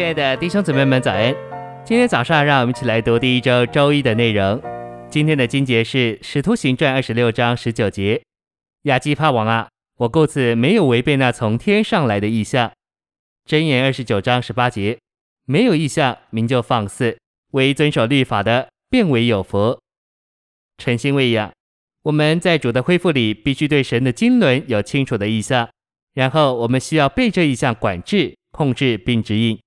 亲爱的弟兄姊妹们，早安！今天早上，让我们一起来读第一周周一的内容。今天的经节是《使徒行传》二十六章十九节：“亚基帕王啊，我故此没有违背那从天上来的意象。”箴言二十九章十八节：“没有意象，民就放肆；唯遵守律法的，便为有福。”诚心喂养，我们在主的恢复里，必须对神的经纶有清楚的意象，然后我们需要被这异象管制。控制并指引，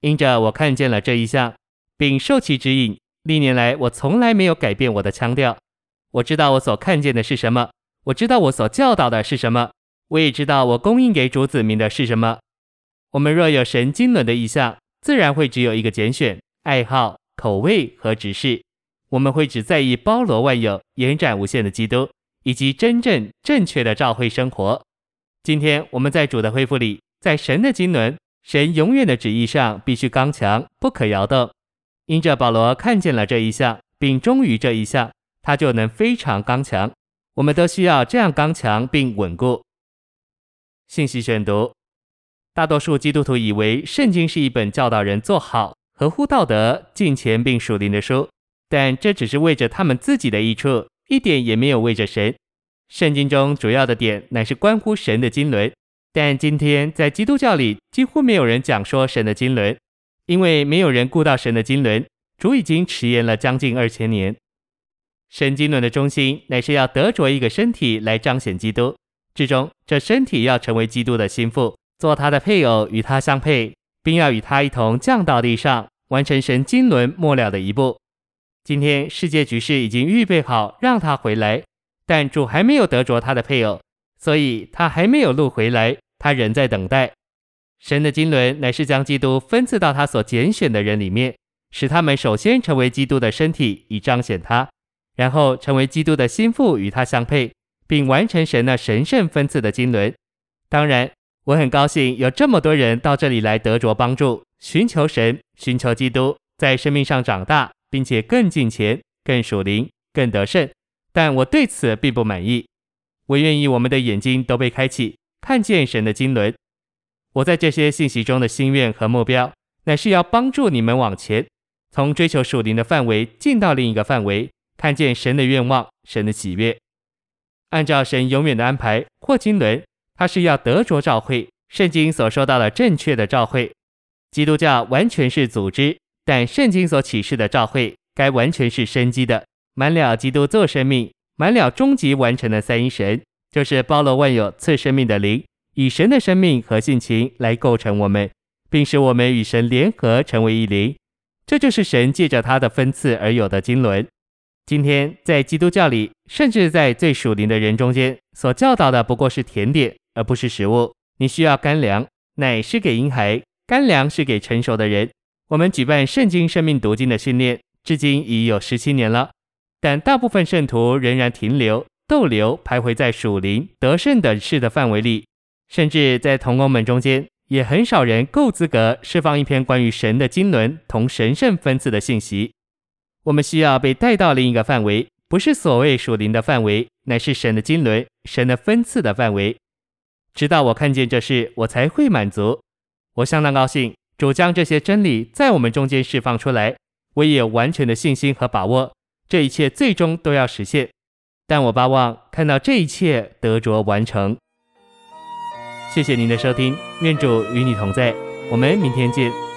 因着我看见了这一项，并受其指引。历年来，我从来没有改变我的腔调。我知道我所看见的是什么，我知道我所教导的是什么，我也知道我供应给主子民的是什么。我们若有神经纶的异象，自然会只有一个拣选、爱好、口味和指示。我们会只在意包罗万有、延展无限的基督，以及真正正确的教会生活。今天我们在主的恢复里，在神的经纶。神永远的旨意上必须刚强，不可摇动。因着保罗看见了这一项，并忠于这一项，他就能非常刚强。我们都需要这样刚强并稳固。信息选读：大多数基督徒以为圣经是一本教导人做好、合乎道德、敬虔并属灵的书，但这只是为着他们自己的益处，一点也没有为着神。圣经中主要的点乃是关乎神的经纶。但今天在基督教里，几乎没有人讲说神的经纶，因为没有人顾到神的经纶。主已经迟延了将近二千年。神经纶的中心乃是要得着一个身体来彰显基督，至终这身体要成为基督的心腹，做他的配偶，与他相配，并要与他一同降到地上，完成神经纶末了的一步。今天世界局势已经预备好让他回来，但主还没有得着他的配偶。所以他还没有录回来，他仍在等待。神的经纶乃是将基督分赐到他所拣选的人里面，使他们首先成为基督的身体，以彰显他；然后成为基督的心腹，与他相配，并完成神那神圣分赐的经纶。当然，我很高兴有这么多人到这里来得着帮助，寻求神，寻求基督，在生命上长大，并且更敬虔、更属灵、更得胜。但我对此并不满意。我愿意我们的眼睛都被开启，看见神的经纶。我在这些信息中的心愿和目标，乃是要帮助你们往前，从追求属灵的范围进到另一个范围，看见神的愿望、神的喜悦。按照神永远的安排或经纶，他是要得着召会。圣经所说到的正确的召会，基督教完全是组织，但圣经所启示的召会，该完全是生机的，满了基督做生命。满了终极完成的三一神，就是包罗万有赐生命的灵，以神的生命和性情来构成我们，并使我们与神联合成为一灵。这就是神借着他的分赐而有的经纶。今天在基督教里，甚至在最属灵的人中间，所教导的不过是甜点，而不是食物。你需要干粮，奶是给婴孩，干粮是给成熟的人。我们举办圣经生命读经的训练，至今已有十七年了。但大部分圣徒仍然停留、逗留、徘徊在属灵得胜的事的范围里，甚至在同工们中间，也很少人够资格释放一篇关于神的经纶同神圣分赐的信息。我们需要被带到另一个范围，不是所谓属灵的范围，乃是神的经纶、神的分赐的范围。直到我看见这事，我才会满足。我相当高兴，主将这些真理在我们中间释放出来，我也有完全的信心和把握。这一切最终都要实现，但我巴望看到这一切得着完成。谢谢您的收听，愿主与你同在，我们明天见。